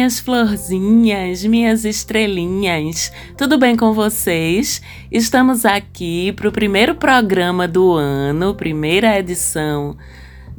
Minhas florzinhas, minhas estrelinhas, tudo bem com vocês? Estamos aqui para o primeiro programa do ano, primeira edição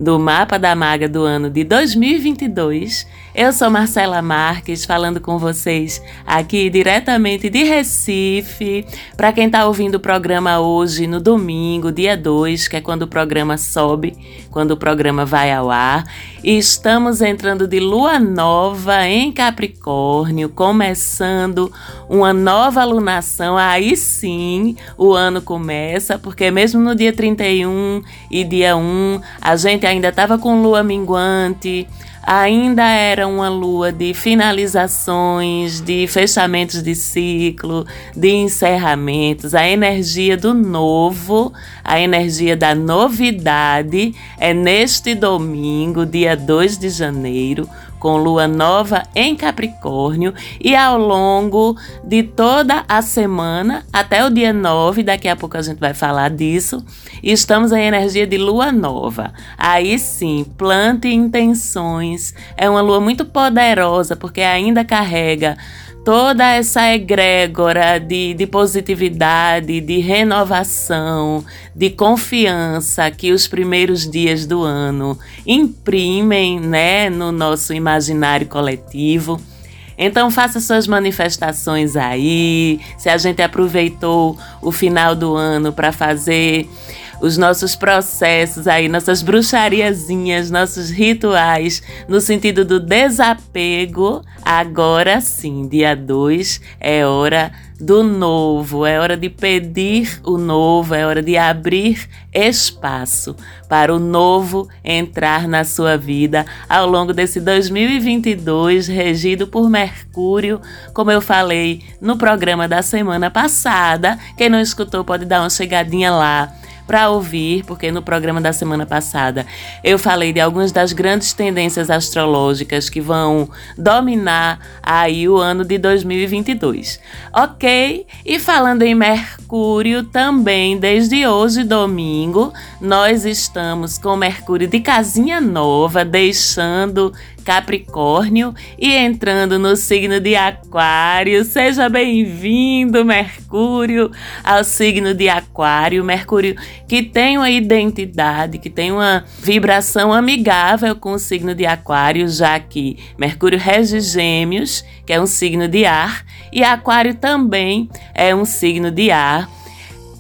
do Mapa da Maga do ano de 2022. Eu sou Marcela Marques, falando com vocês aqui diretamente de Recife. Para quem está ouvindo o programa hoje, no domingo, dia 2, que é quando o programa sobe, quando o programa vai ao ar. E estamos entrando de lua nova em Capricórnio, começando uma nova lunação. Aí sim o ano começa, porque mesmo no dia 31 e dia 1, a gente ainda estava com lua minguante, ainda era uma lua de finalizações, de fechamentos de ciclo, de encerramentos, a energia do novo, a energia da novidade é neste domingo, dia 2 de janeiro, com lua nova em Capricórnio e ao longo de toda a semana até o dia 9, daqui a pouco a gente vai falar disso, estamos em energia de lua nova. Aí sim, plante intenções. É uma lua muito poderosa porque ainda carrega toda essa egrégora de, de positividade, de renovação, de confiança que os primeiros dias do ano imprimem né, no nosso imaginário coletivo. Então faça suas manifestações aí. Se a gente aproveitou o final do ano para fazer os nossos processos aí, nossas bruxariazinhas, nossos rituais, no sentido do desapego, agora sim, dia 2 é hora do novo, é hora de pedir o novo, é hora de abrir espaço para o novo entrar na sua vida ao longo desse 2022, regido por Mercúrio, como eu falei no programa da semana passada. Quem não escutou pode dar uma chegadinha lá para ouvir, porque no programa da semana passada eu falei de algumas das grandes tendências astrológicas que vão dominar aí o ano de 2022. Ok? E falando em Mercúrio, também desde hoje, domingo, nós estamos com Mercúrio de casinha nova, deixando Capricórnio e entrando no signo de Aquário. Seja bem-vindo, Mercúrio, ao signo de Aquário. Mercúrio que tem uma identidade, que tem uma vibração amigável com o signo de Aquário, já que Mercúrio rege Gêmeos, que é um signo de ar, e Aquário também é um signo de ar.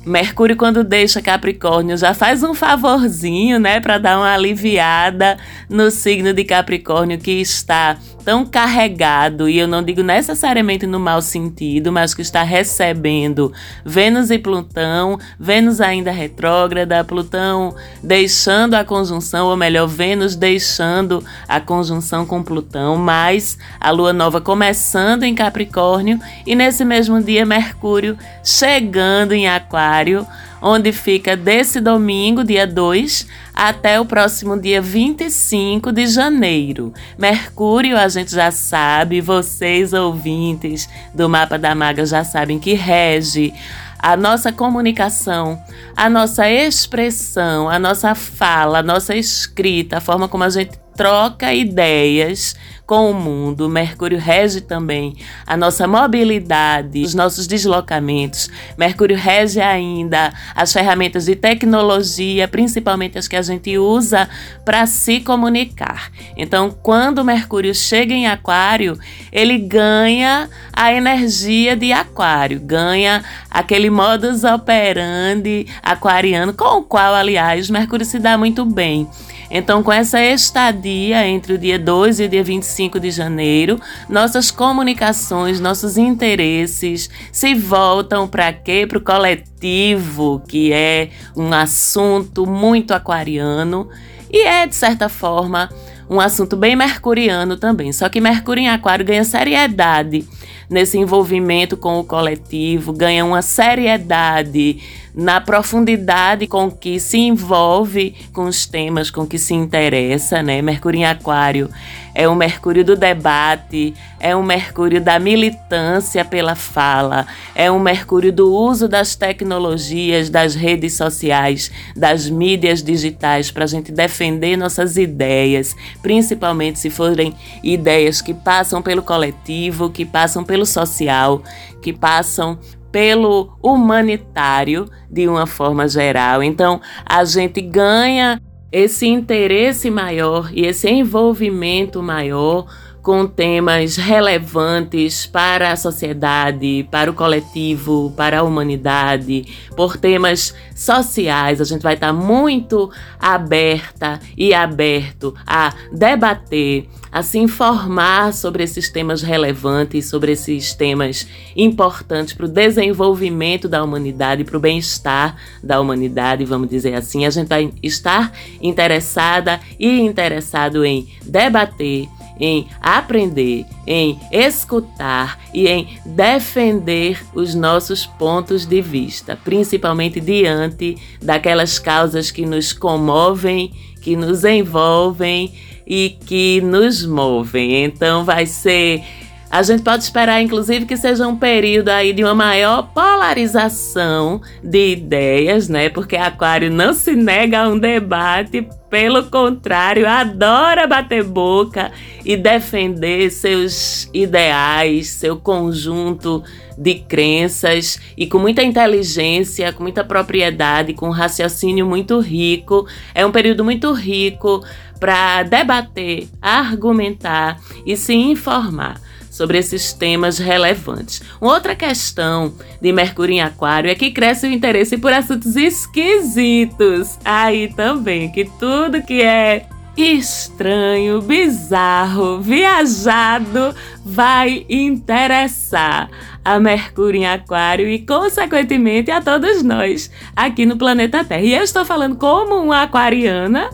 Mercúrio, quando deixa Capricórnio, já faz um favorzinho, né, para dar uma aliviada no signo de Capricórnio que está tão carregado, e eu não digo necessariamente no mau sentido, mas que está recebendo Vênus e Plutão, Vênus ainda retrógrada, Plutão deixando a conjunção, ou melhor, Vênus deixando a conjunção com Plutão, mas a lua nova começando em Capricórnio e nesse mesmo dia Mercúrio chegando em Aquário onde fica desse domingo, dia 2, até o próximo dia 25 de janeiro. Mercúrio, a gente já sabe, vocês ouvintes do Mapa da Maga já sabem que rege a nossa comunicação, a nossa expressão, a nossa fala, a nossa escrita, a forma como a gente troca ideias com o mundo. Mercúrio rege também a nossa mobilidade, os nossos deslocamentos. Mercúrio rege ainda as ferramentas de tecnologia, principalmente as que a gente usa para se comunicar. Então, quando Mercúrio chega em Aquário, ele ganha a energia de Aquário, ganha aquele modus operandi aquariano, com o qual, aliás, Mercúrio se dá muito bem. Então, com essa estadia entre o dia 2 e o dia 25 de janeiro, nossas comunicações, nossos interesses se voltam para quê? Para o coletivo, que é um assunto muito aquariano e é, de certa forma, um assunto bem mercuriano também. Só que Mercúrio em Aquário ganha seriedade nesse envolvimento com o coletivo, ganha uma seriedade na profundidade com que se envolve com os temas com que se interessa, né? Mercúrio em Aquário é o Mercúrio do debate, é o Mercúrio da militância pela fala, é o Mercúrio do uso das tecnologias, das redes sociais, das mídias digitais para a gente defender nossas ideias, principalmente se forem ideias que passam pelo coletivo, que passam pelo social, que passam pelo humanitário de uma forma geral. Então, a gente ganha esse interesse maior e esse envolvimento maior com temas relevantes para a sociedade, para o coletivo, para a humanidade, por temas sociais. A gente vai estar muito aberta e aberto a debater, a se informar sobre esses temas relevantes, sobre esses temas importantes para o desenvolvimento da humanidade, para o bem-estar da humanidade, vamos dizer assim. A gente vai estar interessada e interessado em debater em aprender, em escutar e em defender os nossos pontos de vista, principalmente diante daquelas causas que nos comovem, que nos envolvem e que nos movem. Então vai ser a gente pode esperar, inclusive, que seja um período aí de uma maior polarização de ideias, né? Porque Aquário não se nega a um debate, pelo contrário, adora bater boca e defender seus ideais, seu conjunto de crenças e com muita inteligência, com muita propriedade, com um raciocínio muito rico. É um período muito rico para debater, argumentar e se informar sobre esses temas relevantes. Uma outra questão de Mercúrio em Aquário é que cresce o interesse por assuntos esquisitos. Aí também, que tudo que é estranho, bizarro, viajado vai interessar a Mercúrio em Aquário e, consequentemente, a todos nós aqui no planeta Terra. E eu estou falando como uma aquariana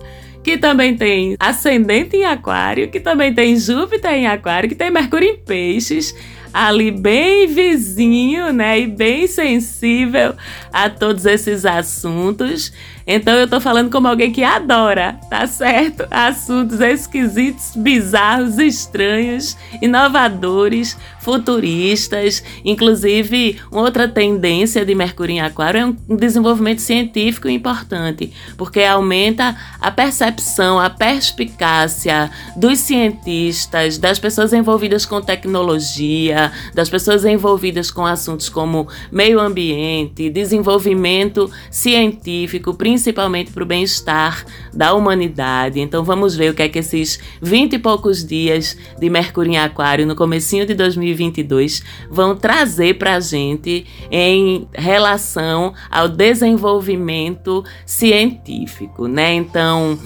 que também tem ascendente em Aquário, que também tem Júpiter em Aquário, que tem Mercúrio em Peixes, ali bem vizinho, né, e bem sensível a todos esses assuntos. Então eu tô falando como alguém que adora, tá certo? Assuntos esquisitos, bizarros, estranhos, inovadores, futuristas. Inclusive, outra tendência de Mercúrio em Aquário é um desenvolvimento científico importante, porque aumenta a percepção, a perspicácia dos cientistas, das pessoas envolvidas com tecnologia, das pessoas envolvidas com assuntos como meio ambiente, desenvolvimento científico, principalmente principalmente para o bem-estar da humanidade. Então vamos ver o que é que esses 20 e poucos dias de Mercúrio em Aquário no comecinho de 2022 vão trazer para a gente em relação ao desenvolvimento científico, né? Então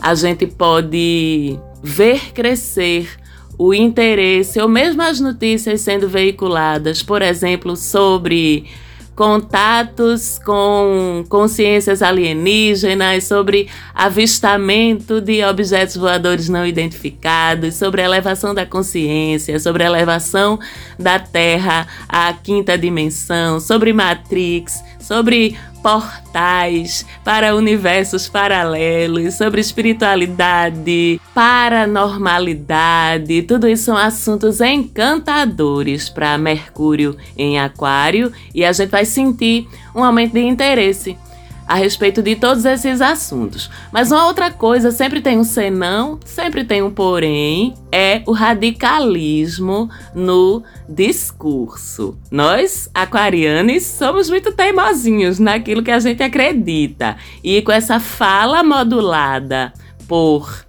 a gente pode ver crescer o interesse ou mesmo as notícias sendo veiculadas, por exemplo, sobre contatos com consciências alienígenas, sobre avistamento de objetos voadores não identificados, sobre elevação da consciência, sobre elevação da Terra à quinta dimensão, sobre Matrix, sobre portais para universos paralelos, sobre espiritualidade, paranormalidade. Tudo isso são assuntos encantadores para Mercúrio em Aquário e a gente vai sentir um aumento de interesse a respeito de todos esses assuntos. Mas uma outra coisa, sempre tem um senão, sempre tem um porém, é o radicalismo no discurso. Nós, aquarianos, somos muito teimosinhos naquilo que a gente acredita. E com essa fala modulada por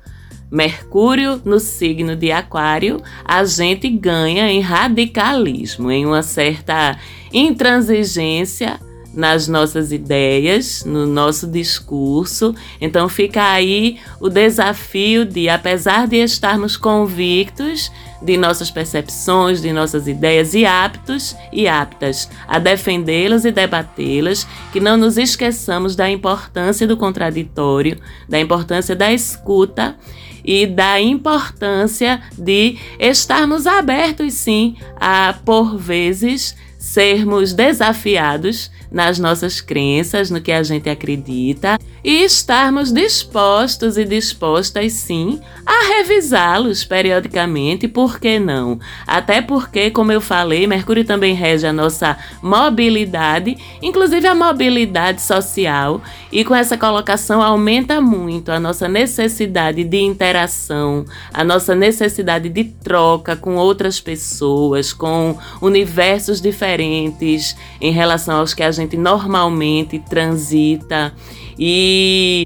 Mercúrio no signo de Aquário, a gente ganha em radicalismo, em uma certa intransigência nas nossas ideias, no nosso discurso. Então fica aí o desafio de, apesar de estarmos convictos de nossas percepções, de nossas ideias e aptos e aptas a defendê-las e debatê-las, que não nos esqueçamos da importância do contraditório, da importância da escuta e da importância de estarmos abertos sim a por vezes sermos desafiados nas nossas crenças, no que a gente acredita e estarmos dispostos e dispostas sim a revisá-los periodicamente, por que não? Até porque, como eu falei, Mercúrio também rege a nossa mobilidade, inclusive a mobilidade social, e com essa colocação aumenta muito a nossa necessidade de interação, a nossa necessidade de troca com outras pessoas, com universos diferentes em relação aos que a gente normalmente transita. E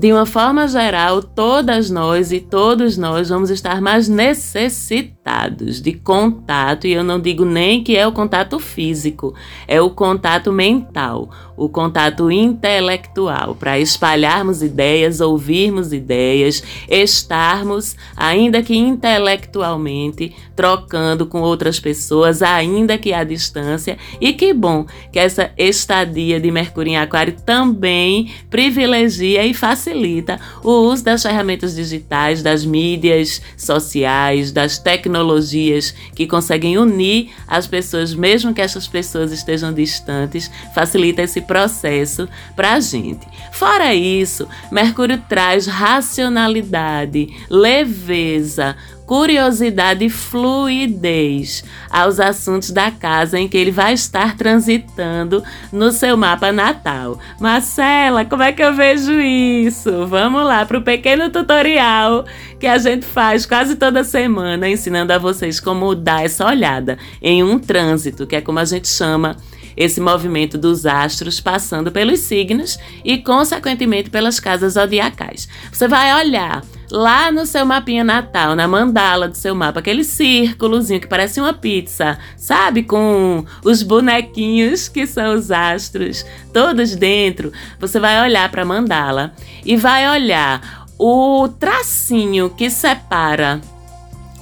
de uma forma geral, todas nós e todos nós vamos estar mais necessitados de contato, e eu não digo nem que é o contato físico, é o contato mental, o contato intelectual, para espalharmos ideias, ouvirmos ideias, estarmos, ainda que intelectualmente, trocando com outras pessoas, ainda que à distância. E que bom que essa estadia de Mercúrio em Aquário também privilegia e facilita o uso das ferramentas digitais, das mídias sociais, das tecnologias que conseguem unir as pessoas, mesmo que essas pessoas estejam distantes, facilita esse processo para a gente. Fora isso, Mercúrio traz racionalidade, leveza, curiosidade e fluidez aos assuntos da casa em que ele vai estar transitando no seu mapa natal. Marcela, como é que eu vejo isso? Vamos lá para o pequeno tutorial que a gente faz quase toda semana, ensinando a vocês como dar essa olhada em um trânsito, que é como a gente chama esse movimento dos astros passando pelos signos e, consequentemente, pelas casas zodiacais. Você vai olhar lá no seu mapinha natal, na mandala do seu mapa, aquele círculozinho que parece uma pizza, sabe? Com os bonequinhos que são os astros, todos dentro. Você vai olhar para a mandala e vai olhar o tracinho que separa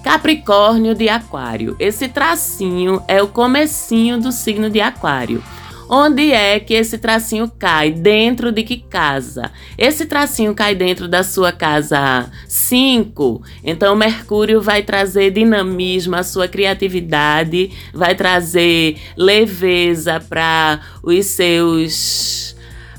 Capricórnio de Aquário. Esse tracinho é o comecinho do signo de Aquário. Onde é que esse tracinho cai? Dentro de que casa? Esse tracinho cai dentro da sua casa 5. Então, Mercúrio vai trazer dinamismo, a sua criatividade, vai trazer leveza para os seus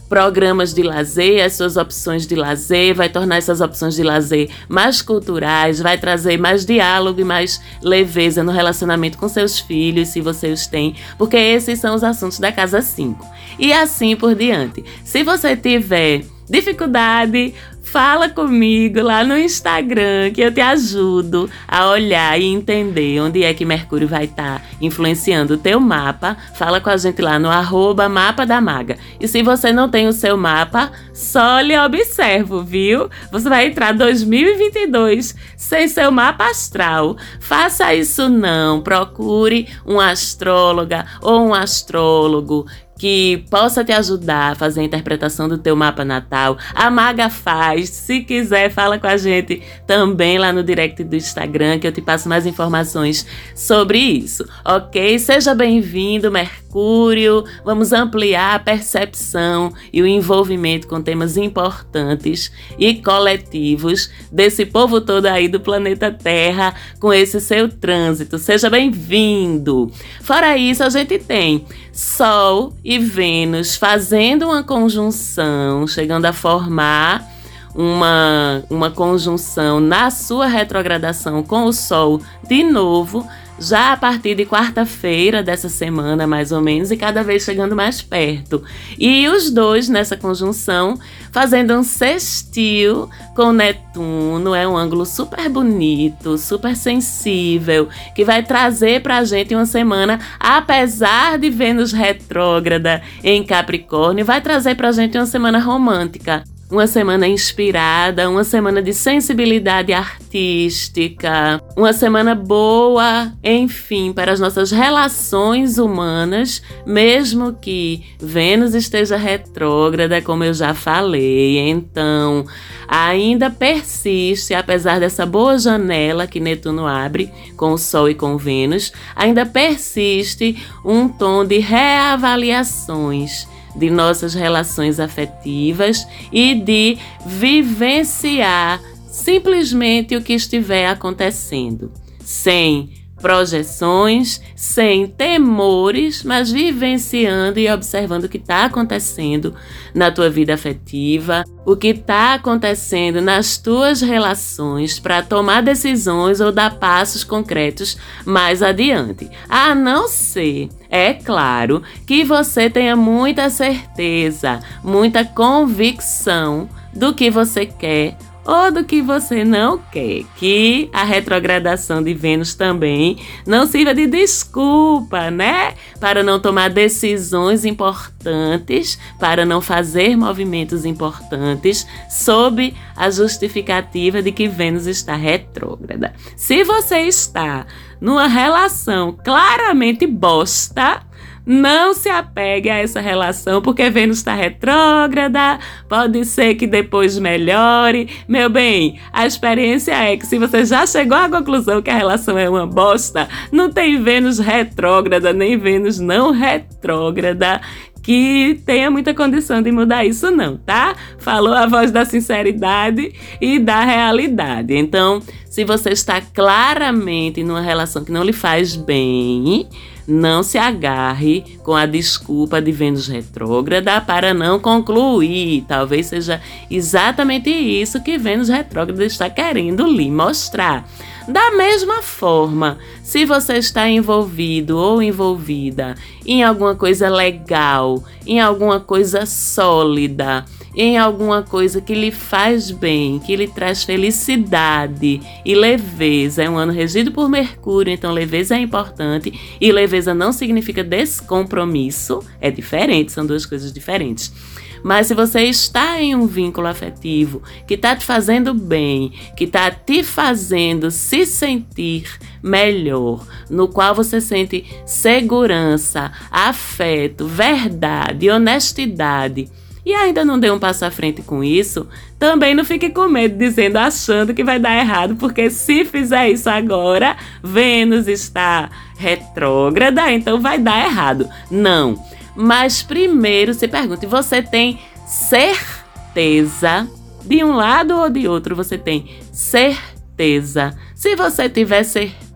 programas de lazer, as suas opções de lazer, vai tornar essas opções de lazer mais culturais, vai trazer mais diálogo e mais leveza no relacionamento com seus filhos, se você os tem, porque esses são os assuntos da casa 5. E assim por diante. Se você tiver dificuldade, Fala comigo lá no Instagram que eu te ajudo a olhar e entender onde é que Mercúrio vai estar tá influenciando o teu mapa. Fala com a gente lá no arroba mapa da maga. E se você não tem o seu mapa, só lhe observo, viu? Você vai entrar 2022 sem seu mapa astral. Faça isso não. Procure um astróloga ou um astrólogo que possa te ajudar a fazer a interpretação do teu mapa natal. A Maga faz. Se quiser, fala com a gente também lá no direct do Instagram, que eu te passo mais informações sobre isso, ok? Seja bem-vindo, Mercúrio. Vamos ampliar a percepção e o envolvimento com temas importantes e coletivos desse povo todo aí do planeta Terra com esse seu trânsito. Seja bem-vindo. Fora isso, a gente tem Sol Vênus fazendo uma conjunção, chegando a formar uma, uma conjunção na sua retrogradação com o Sol de novo, já a partir de quarta-feira dessa semana, mais ou menos, e cada vez chegando mais perto. E os dois nessa conjunção fazendo um sextil com Netuno, é um ângulo super bonito, super sensível, que vai trazer pra gente uma semana, apesar de Vênus retrógrada em Capricórnio, vai trazer pra gente uma semana romântica uma semana inspirada, uma semana de sensibilidade artística, uma semana boa, enfim, para as nossas relações humanas, mesmo que Vênus esteja retrógrada, como eu já falei. Então, ainda persiste, apesar dessa boa janela que Netuno abre com o Sol e com Vênus, ainda persiste um tom de reavaliações de nossas relações afetivas e de vivenciar simplesmente o que estiver acontecendo, sem projeções, sem temores, mas vivenciando e observando o que está acontecendo na tua vida afetiva, o que está acontecendo nas tuas relações para tomar decisões ou dar passos concretos mais adiante. A não ser, é claro, que você tenha muita certeza, muita convicção do que você quer ou do que você não quer. Que a retrogradação de Vênus também não sirva de desculpa, né? Para não tomar decisões importantes, para não fazer movimentos importantes, sob a justificativa de que Vênus está retrógrada. Se você está numa relação claramente bosta, não se apegue a essa relação, porque Vênus está retrógrada, pode ser que depois melhore. Meu bem, a experiência é que se você já chegou à conclusão que a relação é uma bosta, não tem Vênus retrógrada, nem Vênus não retrógrada que tenha muita condição de mudar isso, não, tá? Falou a voz da sinceridade e da realidade. Então, se você está claramente numa relação que não lhe faz bem, não se agarre com a desculpa de Vênus retrógrada para não concluir. Talvez seja exatamente isso que Vênus retrógrada está querendo lhe mostrar. Da mesma forma, se você está envolvido ou envolvida em alguma coisa legal, em alguma coisa sólida, em alguma coisa que lhe faz bem, que lhe traz felicidade e leveza. É um ano regido por Mercúrio, então leveza é importante e leveza não significa descompromisso, é diferente, são duas coisas diferentes. Mas se você está em um vínculo afetivo que está te fazendo bem, que está te fazendo se sentir melhor, no qual você sente segurança, afeto, verdade, honestidade, e ainda não deu um passo à frente com isso, também não fique com medo dizendo, achando que vai dar errado, porque se fizer isso agora, Vênus está retrógrada, então vai dar errado. Não. Mas primeiro se pergunte: você tem certeza? De um lado ou de outro você tem certeza? Se você tiver certeza,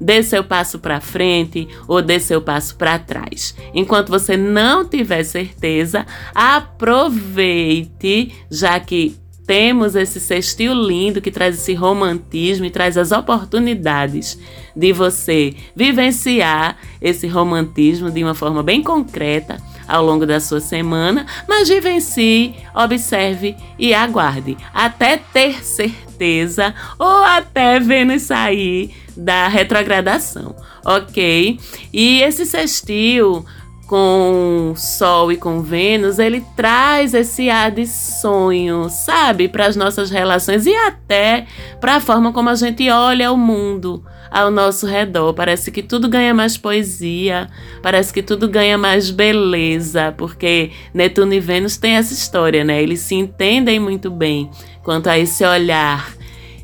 dê seu passo para frente ou dê seu passo para trás. Enquanto você não tiver certeza, aproveite, já que temos esse sextil lindo que traz esse romantismo e traz as oportunidades de você vivenciar esse romantismo de uma forma bem concreta ao longo da sua semana, mas vivencie, observe e aguarde até ter certeza ou até Vênus sair da retrogradação, ok? E esse sextil com Sol e com Vênus, ele traz esse ar de sonho, sabe, para as nossas relações e até para a forma como a gente olha o mundo ao nosso redor. Parece que tudo ganha mais poesia, parece que tudo ganha mais beleza, porque Netuno e Vênus têm essa história, né? Eles se entendem muito bem quanto a esse olhar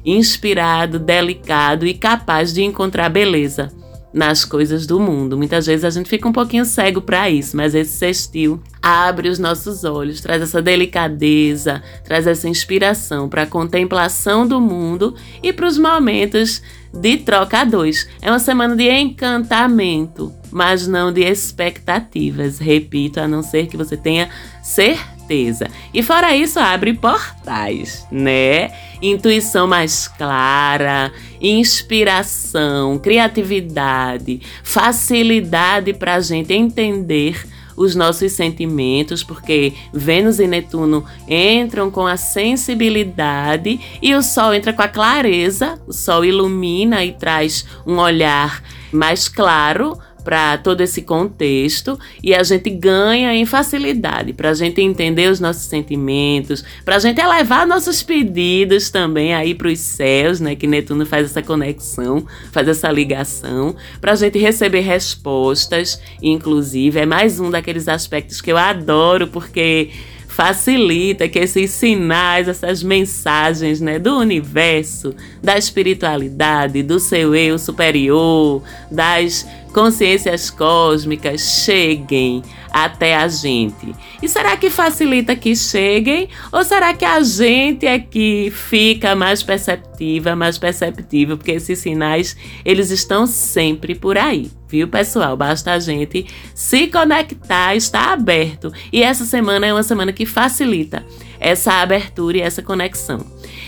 inspirado, delicado e capaz de encontrar beleza nas coisas do mundo. Muitas vezes a gente fica um pouquinho cego para isso, mas esse sextil abre os nossos olhos, traz essa delicadeza, traz essa inspiração para a contemplação do mundo e para os momentos de troca a dois. É uma semana de encantamento, mas não de expectativas. Repito, a não ser que você tenha certeza. E fora isso, abre portais, né? Intuição mais clara, inspiração, criatividade, facilidade para a gente entender os nossos sentimentos, porque Vênus e Netuno entram com a sensibilidade e o Sol entra com a clareza. O Sol ilumina e traz um olhar mais claro para todo esse contexto e a gente ganha em facilidade para a gente entender os nossos sentimentos, para a gente elevar nossos pedidos também aí para os céus, né? Que Netuno faz essa conexão, faz essa ligação, para a gente receber respostas, inclusive é mais um daqueles aspectos que eu adoro porque facilita que esses sinais, essas mensagens né, do universo, da espiritualidade, do seu eu superior, das consciências cósmicas cheguem até a gente. E será que facilita que cheguem? Ou será que a gente é que fica mais perceptiva, mais perceptível? Porque esses sinais, eles estão sempre por aí. Viu, pessoal? Basta a gente se conectar, estar aberto. E essa semana é uma semana que facilita essa abertura e essa conexão.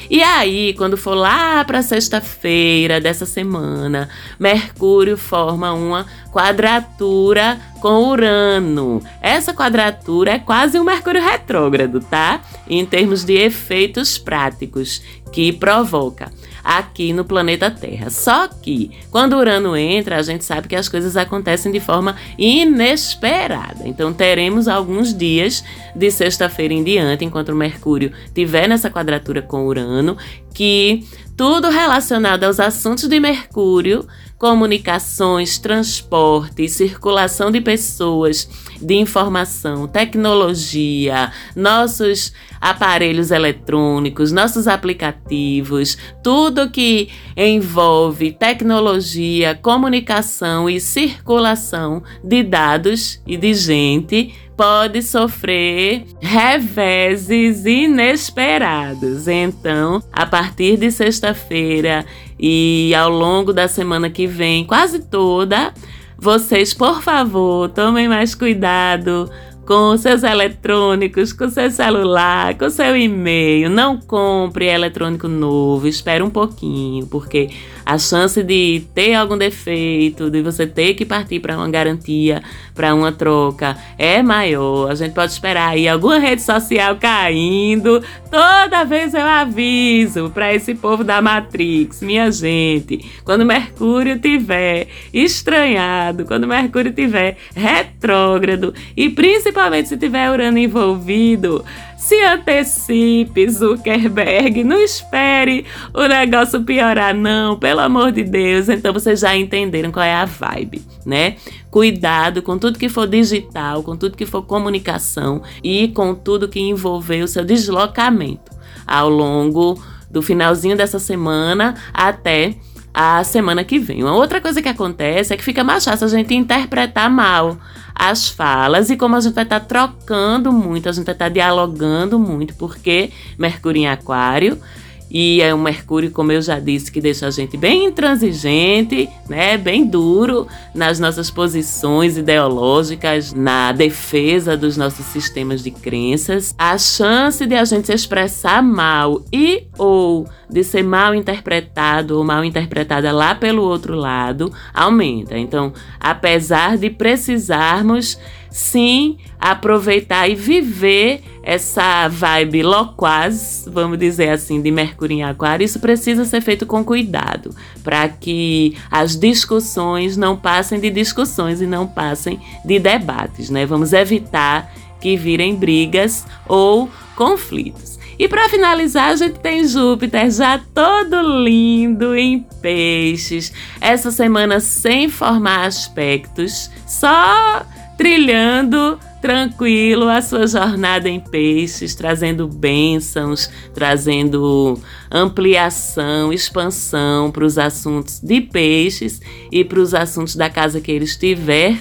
E aí, quando for lá para sexta-feira dessa semana, Mercúrio forma uma quadratura com Urano. Essa quadratura é quase um Mercúrio retrógrado, tá? Em termos de efeitos práticos que provoca aqui no planeta Terra. Só que quando Urano entra, a gente sabe que as coisas acontecem de forma inesperada. Então teremos alguns dias de sexta-feira em diante, enquanto o Mercúrio tiver nessa quadratura com Urano, que tudo relacionado aos assuntos de Mercúrio comunicações, transporte, circulação de pessoas, de informação, tecnologia, nossos aparelhos eletrônicos, nossos aplicativos, tudo que envolve tecnologia, comunicação e circulação de dados e de gente pode sofrer reveses inesperados. Então, a partir de sexta-feira e ao longo da semana que vem, quase toda, vocês, por favor, tomem mais cuidado com seus eletrônicos, com seu celular, com seu e-mail. Não compre eletrônico novo, espere um pouquinho, porque a chance de ter algum defeito, de você ter que partir para uma garantia, para uma troca, é maior. A gente pode esperar aí alguma rede social caindo. Toda vez eu aviso para esse povo da Matrix, minha gente, quando Mercúrio tiver estranhado, quando Mercúrio tiver retrógrado e principalmente se tiver Urano envolvido, se antecipe, Zuckerberg. Não espere o negócio piorar, não. Pelo amor de Deus. Então vocês já entenderam qual é a vibe, né? Cuidado com tudo que for digital, com tudo que for comunicação e com tudo que envolver o seu deslocamento ao longo do finalzinho dessa semana até a semana que vem. Uma outra coisa que acontece é que fica mais fácil a gente interpretar mal as falas e como a gente vai estar tá trocando muito, a gente vai estar tá dialogando muito, porque Mercúrio em Aquário e é um Mercúrio, como eu já disse, que deixa a gente bem intransigente, né, bem duro nas nossas posições ideológicas, na defesa dos nossos sistemas de crenças. A chance de a gente se expressar mal e ou de ser mal interpretado ou mal interpretada lá pelo outro lado aumenta. Então, apesar de precisarmos sim aproveitar e viver essa vibe loquaz, vamos dizer assim, de Mercúrio em Aquário, isso precisa ser feito com cuidado, para que as discussões não passem de discussões e não passem de debates, né? Vamos evitar que virem brigas ou conflitos. E para finalizar, a gente tem Júpiter já todo lindo em peixes. Essa semana sem formar aspectos, só trilhando tranquilo a sua jornada em peixes, trazendo bênçãos, trazendo ampliação, expansão para os assuntos de peixes e para os assuntos da casa que ele estiver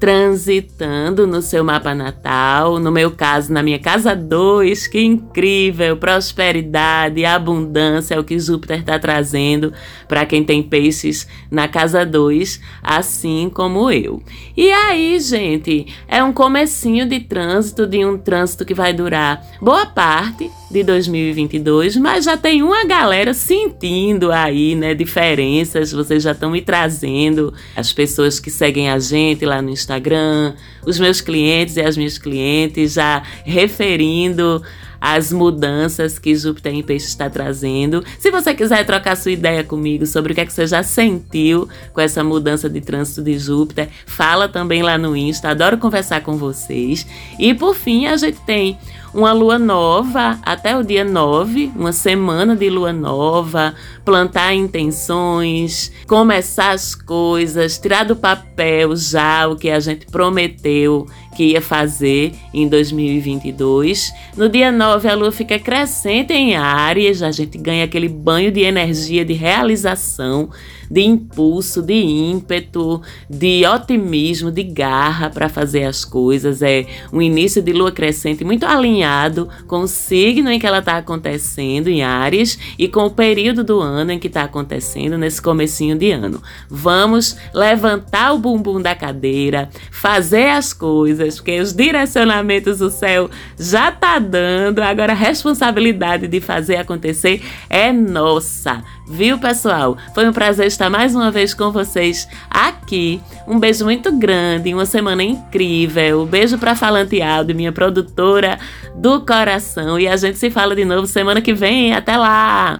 transitando no seu mapa natal, no meu caso, na minha casa 2, que incrível, prosperidade, abundância é o que Júpiter está trazendo para quem tem peixes na casa 2, assim como eu. E aí, gente, é um comecinho de trânsito, de um trânsito que vai durar boa parte de 2022, mas já tem uma galera sentindo aí, né, diferenças, vocês já estão me trazendo as pessoas que seguem a gente lá no Instagram Instagram, os meus clientes e as minhas clientes já referindo as mudanças que Júpiter em Peixe está trazendo. Se você quiser trocar sua ideia comigo sobre o que, é que você já sentiu com essa mudança de trânsito de Júpiter, fala também lá no Insta. Adoro conversar com vocês. E por fim, a gente tem uma lua nova até o dia 9, uma semana de lua nova, plantar intenções, começar as coisas, tirar do papel já o que a gente prometeu que ia fazer em 2022. No dia 9, a lua fica crescente em Áries, a gente ganha aquele banho de energia de realização de impulso, de ímpeto, de otimismo, de garra para fazer as coisas. É um início de lua crescente muito alinhado com o signo em que ela está acontecendo, em Ares, e com o período do ano em que está acontecendo, nesse comecinho de ano. Vamos levantar o bumbum da cadeira, fazer as coisas, porque os direcionamentos do céu já tá dando, agora a responsabilidade de fazer acontecer é nossa. Viu, pessoal? Foi um prazer estar mais uma vez com vocês aqui. Um beijo muito grande, uma semana incrível. Um beijo para Falante Aldo, minha produtora do coração. E a gente se fala de novo semana que vem. Até lá!